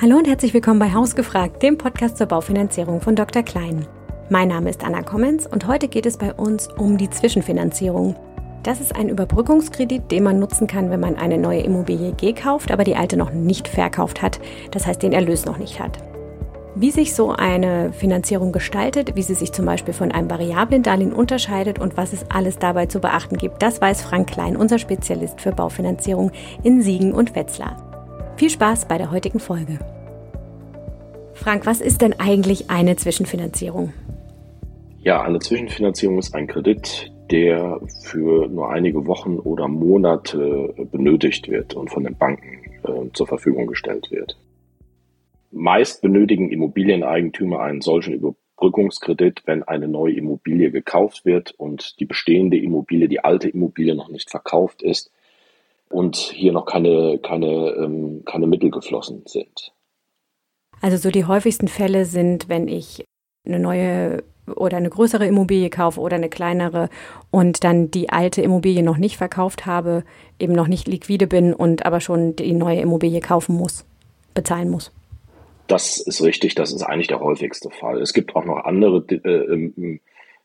Hallo und herzlich willkommen bei Hausgefragt, dem Podcast zur Baufinanzierung von Dr. Klein. Mein Name ist Anna Kommens und heute geht es bei uns um die Zwischenfinanzierung. Das ist ein Überbrückungskredit, den man nutzen kann, wenn man eine neue Immobilie gekauft, aber die alte noch nicht verkauft hat, das heißt den Erlös noch nicht hat. Wie sich so eine Finanzierung gestaltet, wie sie sich zum Beispiel von einem variablen Darlehen unterscheidet und was es alles dabei zu beachten gibt, das weiß Frank Klein, unser Spezialist für Baufinanzierung in Siegen und Wetzlar. Viel Spaß bei der heutigen Folge. Frank, was ist denn eigentlich eine Zwischenfinanzierung? Ja, eine Zwischenfinanzierung ist ein Kredit, der für nur einige Wochen oder Monate benötigt wird und von den Banken äh, zur Verfügung gestellt wird. Meist benötigen Immobilieneigentümer einen solchen Überbrückungskredit, wenn eine neue Immobilie gekauft wird und die bestehende Immobilie, die alte Immobilie noch nicht verkauft ist und hier noch keine, keine, ähm, keine Mittel geflossen sind. Also so die häufigsten Fälle sind, wenn ich eine neue oder eine größere Immobilie kaufe oder eine kleinere und dann die alte Immobilie noch nicht verkauft habe, eben noch nicht liquide bin und aber schon die neue Immobilie kaufen muss, bezahlen muss. Das ist richtig, das ist eigentlich der häufigste Fall. Es gibt auch noch andere äh, ähm,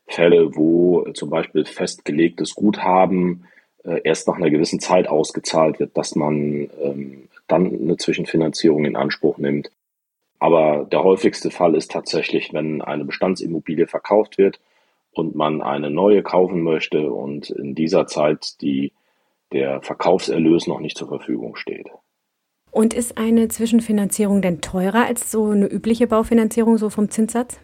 Fälle, wo zum Beispiel festgelegtes Guthaben äh, erst nach einer gewissen Zeit ausgezahlt wird, dass man ähm, dann eine Zwischenfinanzierung in Anspruch nimmt. Aber der häufigste Fall ist tatsächlich, wenn eine Bestandsimmobilie verkauft wird und man eine neue kaufen möchte und in dieser Zeit die, der Verkaufserlös noch nicht zur Verfügung steht. Und ist eine Zwischenfinanzierung denn teurer als so eine übliche Baufinanzierung, so vom Zinssatz?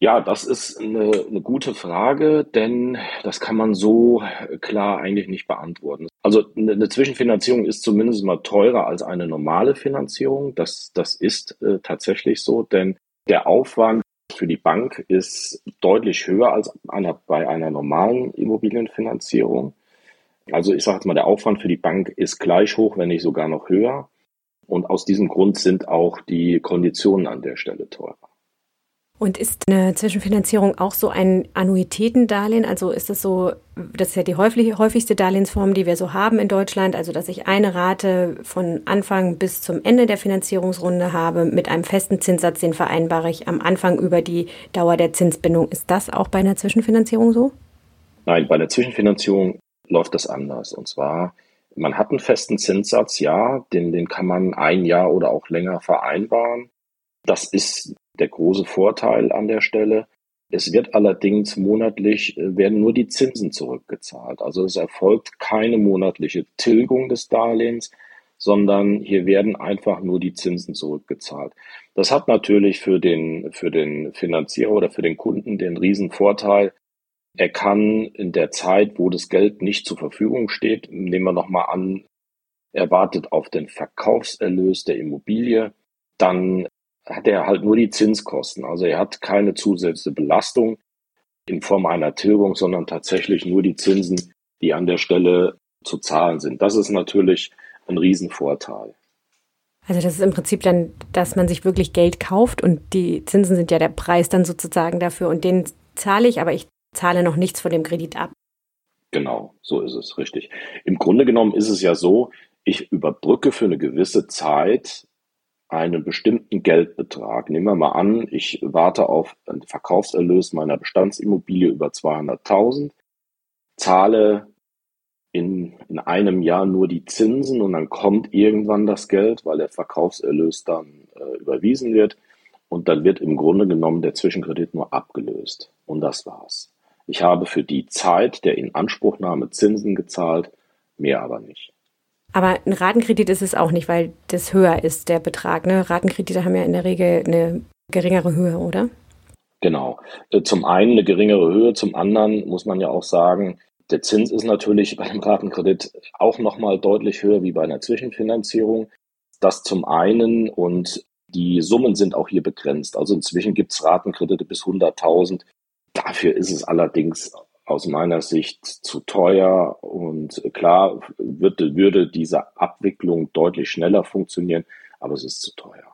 Ja, das ist eine, eine gute Frage, denn das kann man so klar eigentlich nicht beantworten. Also eine Zwischenfinanzierung ist zumindest mal teurer als eine normale Finanzierung. Das, das ist äh, tatsächlich so, denn der Aufwand für die Bank ist deutlich höher als einer, bei einer normalen Immobilienfinanzierung. Also ich sage jetzt mal, der Aufwand für die Bank ist gleich hoch, wenn nicht sogar noch höher. Und aus diesem Grund sind auch die Konditionen an der Stelle teurer. Und ist eine Zwischenfinanzierung auch so ein Annuitätendarlehen? Also ist das so, das ist ja die häufigste Darlehensform, die wir so haben in Deutschland, also dass ich eine Rate von Anfang bis zum Ende der Finanzierungsrunde habe mit einem festen Zinssatz, den vereinbare ich am Anfang über die Dauer der Zinsbindung. Ist das auch bei einer Zwischenfinanzierung so? Nein, bei einer Zwischenfinanzierung läuft das anders. Und zwar, man hat einen festen Zinssatz, ja, den, den kann man ein Jahr oder auch länger vereinbaren. Das ist der große Vorteil an der Stelle. Es wird allerdings monatlich, äh, werden nur die Zinsen zurückgezahlt. Also es erfolgt keine monatliche Tilgung des Darlehens, sondern hier werden einfach nur die Zinsen zurückgezahlt. Das hat natürlich für den, für den Finanzierer oder für den Kunden den riesen Vorteil. Er kann in der Zeit, wo das Geld nicht zur Verfügung steht, nehmen wir nochmal an, er wartet auf den Verkaufserlös der Immobilie, dann hat er halt nur die Zinskosten. Also er hat keine zusätzliche Belastung in Form einer Tilgung, sondern tatsächlich nur die Zinsen, die an der Stelle zu zahlen sind. Das ist natürlich ein Riesenvorteil. Also das ist im Prinzip dann, dass man sich wirklich Geld kauft und die Zinsen sind ja der Preis dann sozusagen dafür und den zahle ich, aber ich zahle noch nichts von dem Kredit ab. Genau, so ist es, richtig. Im Grunde genommen ist es ja so, ich überbrücke für eine gewisse Zeit einen bestimmten Geldbetrag. Nehmen wir mal an, ich warte auf einen Verkaufserlös meiner Bestandsimmobilie über 200.000, zahle in, in einem Jahr nur die Zinsen und dann kommt irgendwann das Geld, weil der Verkaufserlös dann äh, überwiesen wird und dann wird im Grunde genommen der Zwischenkredit nur abgelöst und das war's. Ich habe für die Zeit der Inanspruchnahme Zinsen gezahlt, mehr aber nicht. Aber ein Ratenkredit ist es auch nicht, weil das höher ist, der Betrag. Ne? Ratenkredite haben ja in der Regel eine geringere Höhe, oder? Genau. Äh, zum einen eine geringere Höhe, zum anderen muss man ja auch sagen, der Zins ist natürlich bei einem Ratenkredit auch nochmal deutlich höher wie bei einer Zwischenfinanzierung. Das zum einen und die Summen sind auch hier begrenzt. Also inzwischen gibt es Ratenkredite bis 100.000. Dafür ist es allerdings aus meiner Sicht zu teuer und klar würde, würde diese Abwicklung deutlich schneller funktionieren, aber es ist zu teuer.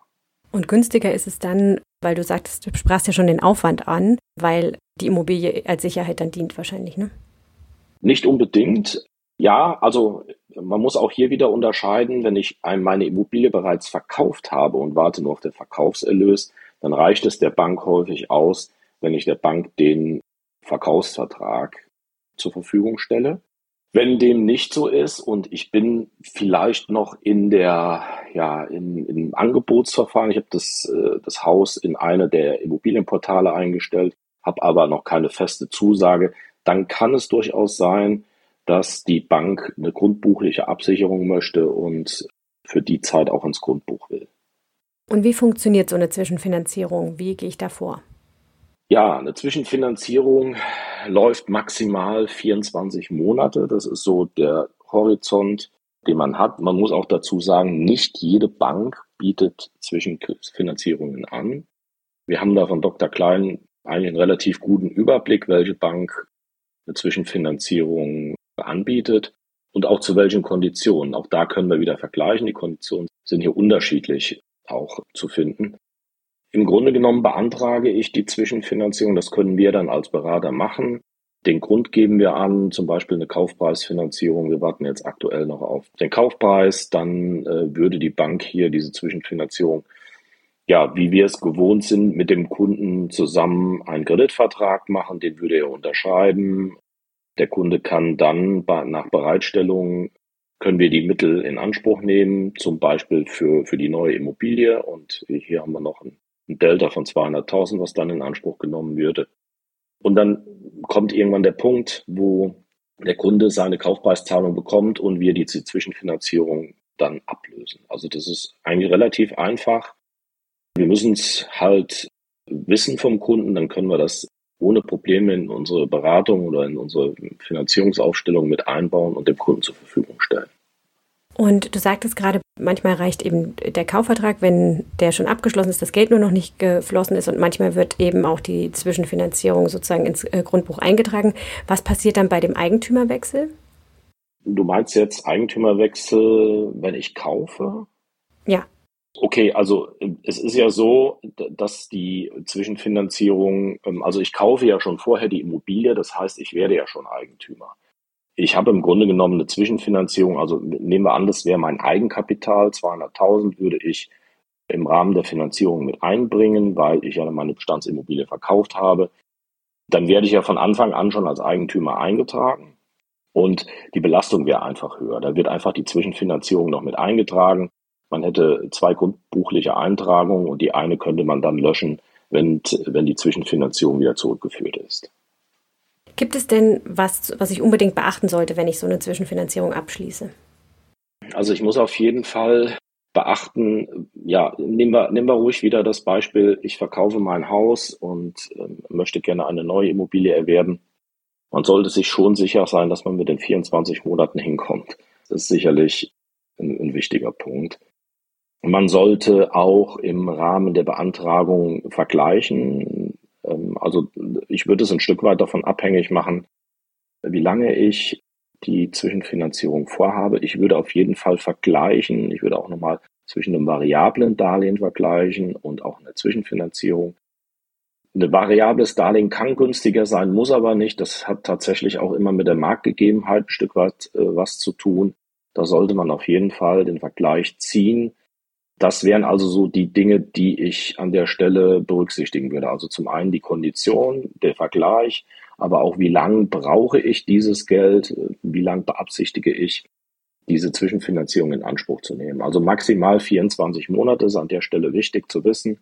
Und günstiger ist es dann, weil du sagtest, du sprachst ja schon den Aufwand an, weil die Immobilie als Sicherheit dann dient wahrscheinlich, ne? Nicht unbedingt. Ja, also man muss auch hier wieder unterscheiden, wenn ich meine Immobilie bereits verkauft habe und warte nur auf den Verkaufserlös, dann reicht es der Bank häufig aus, wenn ich der Bank den Verkaufsvertrag zur Verfügung stelle. Wenn dem nicht so ist und ich bin vielleicht noch in der, ja, in, im Angebotsverfahren, ich habe das, äh, das Haus in eine der Immobilienportale eingestellt, habe aber noch keine feste Zusage, dann kann es durchaus sein, dass die Bank eine grundbuchliche Absicherung möchte und für die Zeit auch ins Grundbuch will. Und wie funktioniert so eine Zwischenfinanzierung? Wie gehe ich da vor? Ja, eine Zwischenfinanzierung läuft maximal 24 Monate. Das ist so der Horizont, den man hat. Man muss auch dazu sagen, nicht jede Bank bietet Zwischenfinanzierungen an. Wir haben da von Dr. Klein eigentlich einen relativ guten Überblick, welche Bank eine Zwischenfinanzierung anbietet und auch zu welchen Konditionen. Auch da können wir wieder vergleichen. Die Konditionen sind hier unterschiedlich auch zu finden. Im Grunde genommen beantrage ich die Zwischenfinanzierung. Das können wir dann als Berater machen. Den Grund geben wir an, zum Beispiel eine Kaufpreisfinanzierung. Wir warten jetzt aktuell noch auf den Kaufpreis. Dann äh, würde die Bank hier diese Zwischenfinanzierung, ja, wie wir es gewohnt sind, mit dem Kunden zusammen einen Kreditvertrag machen. Den würde er unterschreiben. Der Kunde kann dann nach Bereitstellung können wir die Mittel in Anspruch nehmen, zum Beispiel für, für die neue Immobilie. Und hier haben wir noch ein, ein Delta von 200.000, was dann in Anspruch genommen würde. Und dann kommt irgendwann der Punkt, wo der Kunde seine Kaufpreiszahlung bekommt und wir die Zwischenfinanzierung dann ablösen. Also das ist eigentlich relativ einfach. Wir müssen es halt wissen vom Kunden, dann können wir das ohne Probleme in unsere Beratung oder in unsere Finanzierungsaufstellung mit einbauen und dem Kunden zur Verfügung stellen. Und du sagtest gerade, manchmal reicht eben der Kaufvertrag, wenn der schon abgeschlossen ist, das Geld nur noch nicht geflossen ist und manchmal wird eben auch die Zwischenfinanzierung sozusagen ins äh, Grundbuch eingetragen. Was passiert dann bei dem Eigentümerwechsel? Du meinst jetzt Eigentümerwechsel, wenn ich kaufe? Ja. Okay, also es ist ja so, dass die Zwischenfinanzierung, ähm, also ich kaufe ja schon vorher die Immobilie, das heißt, ich werde ja schon Eigentümer. Ich habe im Grunde genommen eine Zwischenfinanzierung, also nehmen wir an, das wäre mein Eigenkapital, 200.000 würde ich im Rahmen der Finanzierung mit einbringen, weil ich ja meine Bestandsimmobilie verkauft habe. Dann werde ich ja von Anfang an schon als Eigentümer eingetragen und die Belastung wäre einfach höher. Da wird einfach die Zwischenfinanzierung noch mit eingetragen man hätte zwei grundbuchliche Eintragungen und die eine könnte man dann löschen, wenn, wenn die Zwischenfinanzierung wieder zurückgeführt ist. Gibt es denn was, was ich unbedingt beachten sollte, wenn ich so eine Zwischenfinanzierung abschließe? Also ich muss auf jeden Fall beachten, ja, nehmen wir, nehmen wir ruhig wieder das Beispiel, ich verkaufe mein Haus und äh, möchte gerne eine neue Immobilie erwerben. Man sollte sich schon sicher sein, dass man mit den 24 Monaten hinkommt. Das ist sicherlich ein, ein wichtiger Punkt. Man sollte auch im Rahmen der Beantragung vergleichen. Ähm, also ich würde es ein Stück weit davon abhängig machen, wie lange ich die Zwischenfinanzierung vorhabe. Ich würde auf jeden Fall vergleichen. Ich würde auch nochmal zwischen einem variablen Darlehen vergleichen und auch einer Zwischenfinanzierung. Ein variables Darlehen kann günstiger sein, muss aber nicht. Das hat tatsächlich auch immer mit der Marktgegebenheit ein Stück weit äh, was zu tun. Da sollte man auf jeden Fall den Vergleich ziehen das wären also so die Dinge, die ich an der Stelle berücksichtigen würde. Also zum einen die Kondition, der Vergleich, aber auch wie lang brauche ich dieses Geld, wie lang beabsichtige ich, diese Zwischenfinanzierung in Anspruch zu nehmen. Also maximal 24 Monate ist an der Stelle wichtig zu wissen.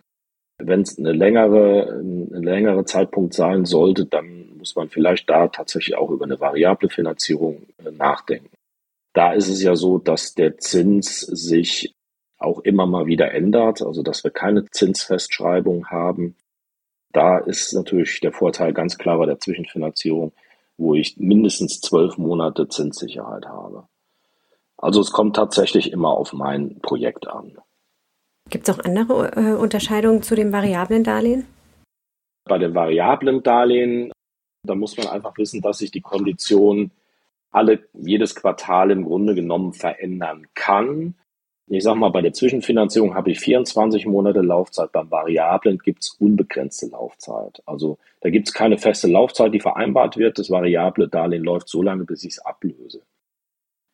Wenn es eine längere, ein längere Zeitpunkt sein sollte, dann muss man vielleicht da tatsächlich auch über eine variable Finanzierung äh, nachdenken. Da ist es ja so, dass der Zins sich auch immer mal wieder ändert, also dass wir keine Zinsfestschreibung haben. Da ist natürlich der Vorteil ganz klar bei der Zwischenfinanzierung, wo ich mindestens zwölf Monate Zinssicherheit habe. Also es kommt tatsächlich immer auf mein Projekt an. Gibt es auch andere äh, Unterscheidungen zu dem variablen Darlehen? Bei den variablen Darlehen, da muss man einfach wissen, dass sich die Kondition alle jedes Quartal im Grunde genommen verändern kann. Ich sage mal, bei der Zwischenfinanzierung habe ich 24 Monate Laufzeit, beim Variablen gibt es unbegrenzte Laufzeit. Also da gibt es keine feste Laufzeit, die vereinbart wird. Das variable Darlehen läuft so lange, bis ich es ablöse.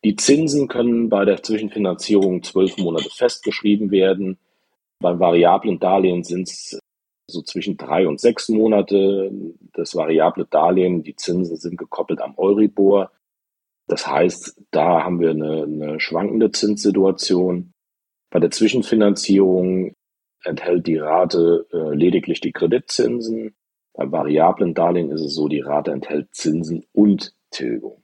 Die Zinsen können bei der Zwischenfinanzierung zwölf Monate festgeschrieben werden. Beim variablen Darlehen sind es so zwischen drei und sechs Monate. Das variable Darlehen, die Zinsen sind gekoppelt am Euribor. Das heißt, da haben wir eine, eine schwankende Zinssituation. Bei der Zwischenfinanzierung enthält die Rate äh, lediglich die Kreditzinsen. Bei variablen Darlehen ist es so, die Rate enthält Zinsen und Tilgung.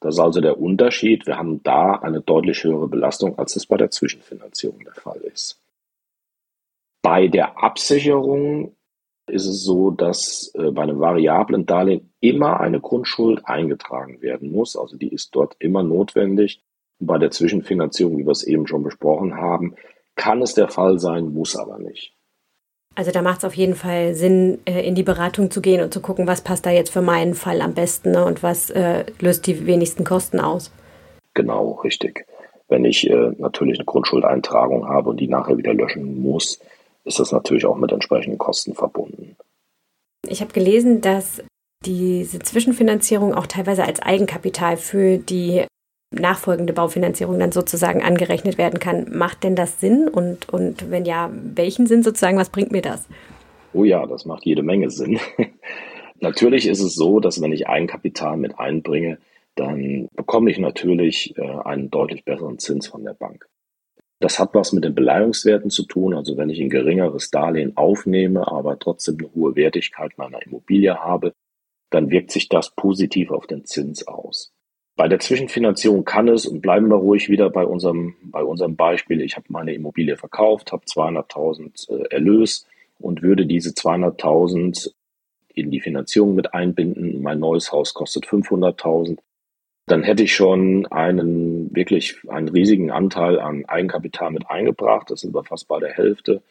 Das ist also der Unterschied. Wir haben da eine deutlich höhere Belastung, als es bei der Zwischenfinanzierung der Fall ist. Bei der Absicherung ist es so, dass äh, bei einem variablen Darlehen immer eine Grundschuld eingetragen werden muss. Also die ist dort immer notwendig. bei der Zwischenfinanzierung, wie wir es eben schon besprochen haben, kann es der Fall sein, muss aber nicht. Also da macht es auf jeden Fall Sinn, äh, in die Beratung zu gehen und zu gucken, was passt da jetzt für meinen Fall am besten ne, und was äh, löst die wenigsten Kosten aus. Genau, richtig. Wenn ich äh, natürlich eine Grundschuldeintragung habe und die nachher wieder löschen muss, ist das natürlich auch mit entsprechenden Kosten verbunden. Ich habe gelesen, dass diese Zwischenfinanzierung auch teilweise als Eigenkapital für die nachfolgende Baufinanzierung dann sozusagen angerechnet werden kann. Macht denn das Sinn? Und, und wenn ja, welchen Sinn sozusagen? Was bringt mir das? Oh ja, das macht jede Menge Sinn. natürlich ist es so, dass wenn ich Eigenkapital mit einbringe, dann bekomme ich natürlich äh, einen deutlich besseren Zins von der Bank. Das hat was mit den Beleihungswerten zu tun. Also wenn ich ein geringeres Darlehen aufnehme, aber trotzdem eine hohe Wertigkeit meiner Immobilie habe, dann wirkt sich das positiv auf den Zins aus. Bei der Zwischenfinanzierung kann es, und bleiben wir ruhig wieder bei unserem, bei unserem Beispiel, ich habe meine Immobilie verkauft, habe 200.000 äh, Erlös und würde diese 200.000 in die Finanzierung mit einbinden. Mein neues Haus kostet 500.000. Dann hätte ich schon einen wirklich einen riesigen Anteil an Eigenkapital mit eingebracht. Das sind wir fast bei der Hälfte.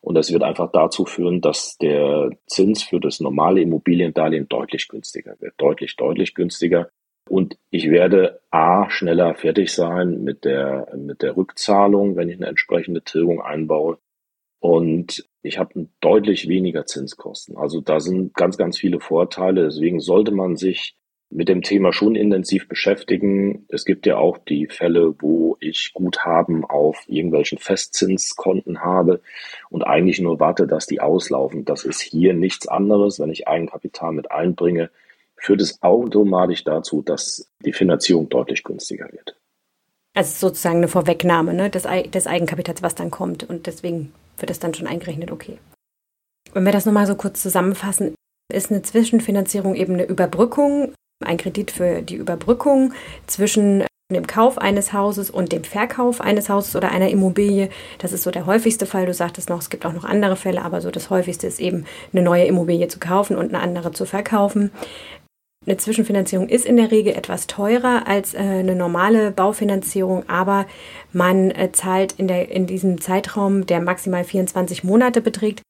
Und das wird einfach dazu führen, dass der Zins für das normale Immobiliendarlehen deutlich günstiger wird. Deutlich, deutlich günstiger. Und ich werde A, schneller fertig sein mit der, mit der Rückzahlung, wenn ich eine entsprechende Tilgung einbaue. Und ich habe deutlich weniger Zinskosten. Also da sind ganz, ganz viele Vorteile. Deswegen sollte man sich mit dem Thema schon intensiv beschäftigen. Es gibt ja auch die Fälle, wo ich Guthaben auf irgendwelchen Festzinskonten habe und eigentlich nur warte, dass die auslaufen. Das ist hier nichts anderes. Wenn ich Eigenkapital mit einbringe, führt es automatisch dazu, dass die Finanzierung deutlich günstiger wird. Also sozusagen eine Vorwegnahme ne, des, des Eigenkapitals, was dann kommt. Und deswegen wird es dann schon eingerechnet, okay. Wenn wir das nochmal so kurz zusammenfassen, ist eine Zwischenfinanzierung eben eine Überbrückung, ein Kredit für die Überbrückung zwischen dem Kauf eines Hauses und dem Verkauf eines Hauses oder einer Immobilie. Das ist so der häufigste Fall. Du sagtest noch, es gibt auch noch andere Fälle, aber so das häufigste ist eben eine neue Immobilie zu kaufen und eine andere zu verkaufen. Eine Zwischenfinanzierung ist in der Regel etwas teurer als äh, eine normale Baufinanzierung, aber man äh, zahlt in, der, in diesem Zeitraum, der maximal 24 Monate beträgt,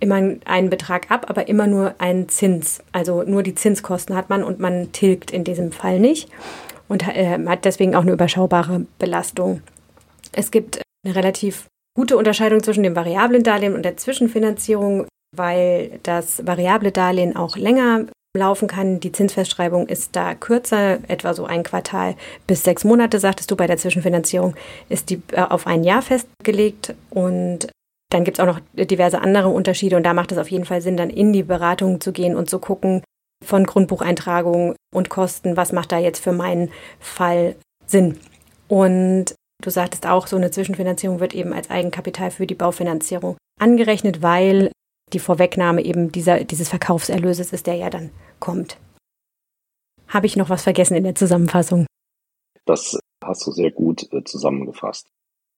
immer einen Betrag ab, aber immer nur einen Zins. Also nur die Zinskosten hat man und man tilgt in diesem Fall nicht und äh, hat deswegen auch eine überschaubare Belastung. Es gibt eine relativ gute Unterscheidung zwischen dem variablen Darlehen und der Zwischenfinanzierung, weil das variable Darlehen auch länger laufen kann. Die Zinsfestschreibung ist da kürzer, etwa so ein Quartal bis sechs Monate, sagtest du. Bei der Zwischenfinanzierung ist die äh, auf ein Jahr festgelegt und dann gibt es auch noch diverse andere Unterschiede und da macht es auf jeden Fall Sinn, dann in die Beratung zu gehen und zu gucken von Grundbucheintragung und Kosten, was macht da jetzt für meinen Fall Sinn. Und du sagtest auch, so eine Zwischenfinanzierung wird eben als Eigenkapital für die Baufinanzierung angerechnet, weil die Vorwegnahme eben dieser, dieses Verkaufserlöses ist, der ja dann kommt. Habe ich noch was vergessen in der Zusammenfassung? Das hast du sehr gut äh, zusammengefasst.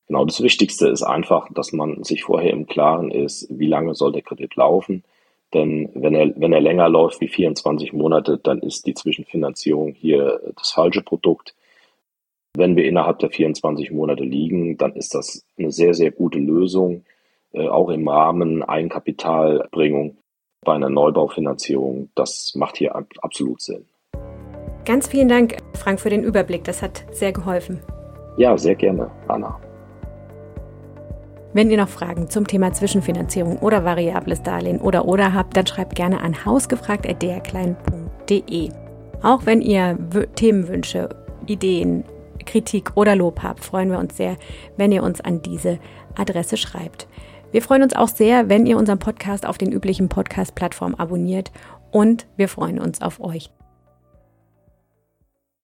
Genau, das Wichtigste ist einfach, dass man sich vorher im Klaren ist, wie lange soll der Kredit laufen. Denn wenn er, wenn er länger läuft wie 24 Monate, dann ist die Zwischenfinanzierung hier das falsche Produkt. Wenn wir innerhalb der 24 Monate liegen, dann ist das eine sehr, sehr gute Lösung, äh, auch im Rahmen Eigenkapitalbringung bei einer Neubaufinanzierung. Das macht hier absolut Sinn. Ganz vielen Dank, Frank, für den Überblick. Das hat sehr geholfen. Ja, sehr gerne, Anna. Wenn ihr noch Fragen zum Thema Zwischenfinanzierung oder variables Darlehen oder oder habt, dann schreibt gerne an hausgefragt.drklein.de. Auch wenn ihr Themenwünsche, Ideen, Kritik oder Lob habt, freuen wir uns sehr, wenn ihr uns an diese Adresse schreibt. Wir freuen uns auch sehr, wenn ihr unseren Podcast auf den üblichen Podcast-Plattformen abonniert und wir freuen uns auf euch.